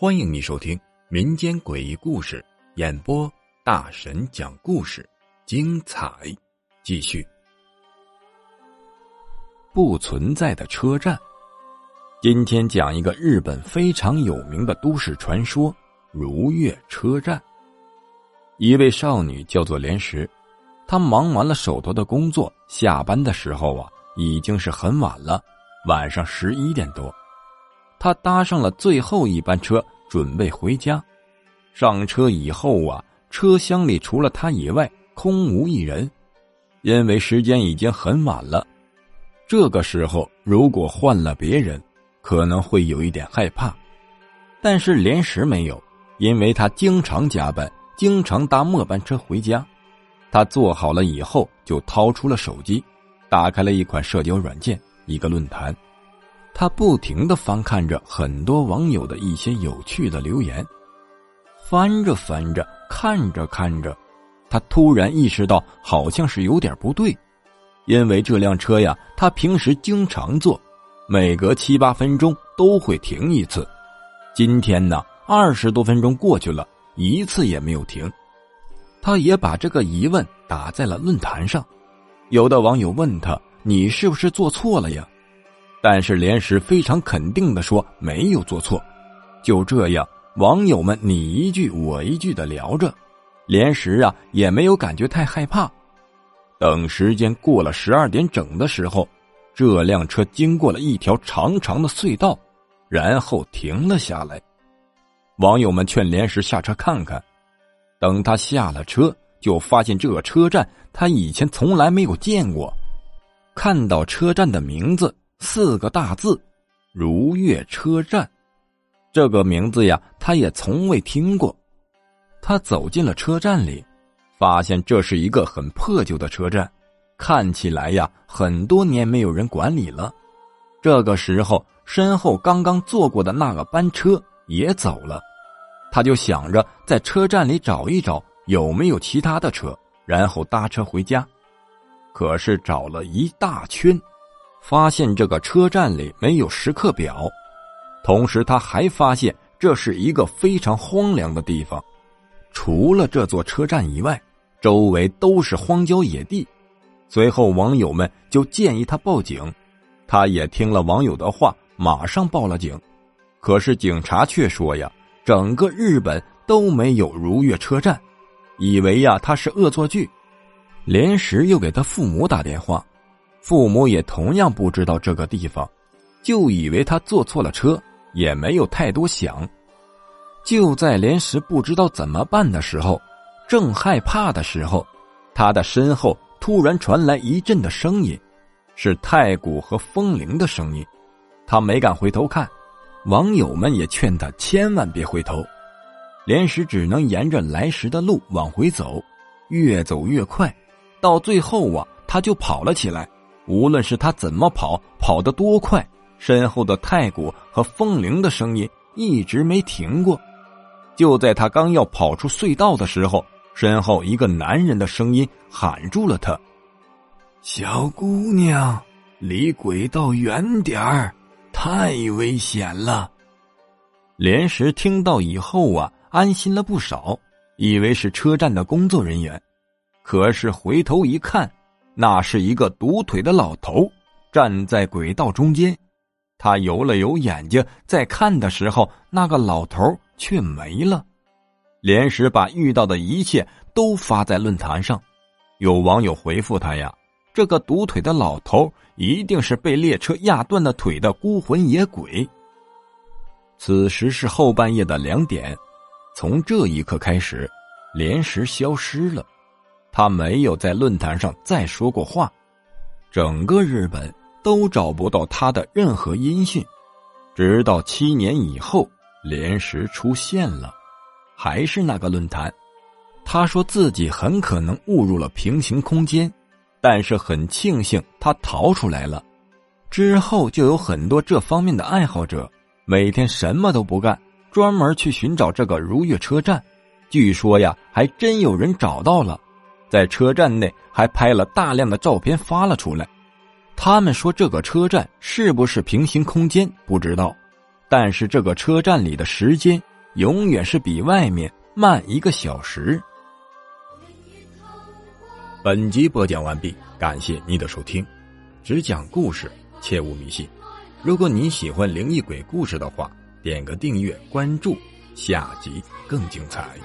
欢迎你收听民间诡异故事演播，大神讲故事，精彩继续。不存在的车站，今天讲一个日本非常有名的都市传说——如月车站。一位少女叫做莲石，她忙完了手头的工作，下班的时候啊，已经是很晚了，晚上十一点多。他搭上了最后一班车，准备回家。上车以后啊，车厢里除了他以外，空无一人。因为时间已经很晚了，这个时候如果换了别人，可能会有一点害怕。但是连石没有，因为他经常加班，经常搭末班车回家。他坐好了以后，就掏出了手机，打开了一款社交软件，一个论坛。他不停的翻看着很多网友的一些有趣的留言，翻着翻着，看着看着，他突然意识到好像是有点不对，因为这辆车呀，他平时经常坐，每隔七八分钟都会停一次，今天呢，二十多分钟过去了，一次也没有停。他也把这个疑问打在了论坛上，有的网友问他：“你是不是做错了呀？”但是连石非常肯定的说没有做错，就这样，网友们你一句我一句的聊着，连石啊也没有感觉太害怕。等时间过了十二点整的时候，这辆车经过了一条长长的隧道，然后停了下来。网友们劝连石下车看看，等他下了车，就发现这个车站他以前从来没有见过，看到车站的名字。四个大字，如月车站，这个名字呀，他也从未听过。他走进了车站里，发现这是一个很破旧的车站，看起来呀，很多年没有人管理了。这个时候，身后刚刚坐过的那个班车也走了，他就想着在车站里找一找有没有其他的车，然后搭车回家。可是找了一大圈。发现这个车站里没有时刻表，同时他还发现这是一个非常荒凉的地方，除了这座车站以外，周围都是荒郊野地。随后网友们就建议他报警，他也听了网友的话，马上报了警。可是警察却说呀，整个日本都没有如月车站，以为呀他是恶作剧。连时又给他父母打电话。父母也同样不知道这个地方，就以为他坐错了车，也没有太多想。就在连石不知道怎么办的时候，正害怕的时候，他的身后突然传来一阵的声音，是太古和风铃的声音。他没敢回头看，网友们也劝他千万别回头。连石只能沿着来时的路往回走，越走越快，到最后啊，他就跑了起来。无论是他怎么跑，跑得多快，身后的太鼓和风铃的声音一直没停过。就在他刚要跑出隧道的时候，身后一个男人的声音喊住了他：“小姑娘，离轨道远点儿，太危险了。”连石听到以后啊，安心了不少，以为是车站的工作人员，可是回头一看。那是一个独腿的老头，站在轨道中间。他揉了揉眼睛，在看的时候，那个老头却没了。连石把遇到的一切都发在论坛上，有网友回复他呀：“这个独腿的老头一定是被列车压断了腿的孤魂野鬼。”此时是后半夜的两点，从这一刻开始，连石消失了。他没有在论坛上再说过话，整个日本都找不到他的任何音讯，直到七年以后，莲石出现了，还是那个论坛。他说自己很可能误入了平行空间，但是很庆幸他逃出来了。之后就有很多这方面的爱好者，每天什么都不干，专门去寻找这个如月车站。据说呀，还真有人找到了。在车站内还拍了大量的照片发了出来，他们说这个车站是不是平行空间不知道，但是这个车站里的时间永远是比外面慢一个小时。本集播讲完毕，感谢你的收听。只讲故事，切勿迷信。如果你喜欢灵异鬼故事的话，点个订阅关注，下集更精彩。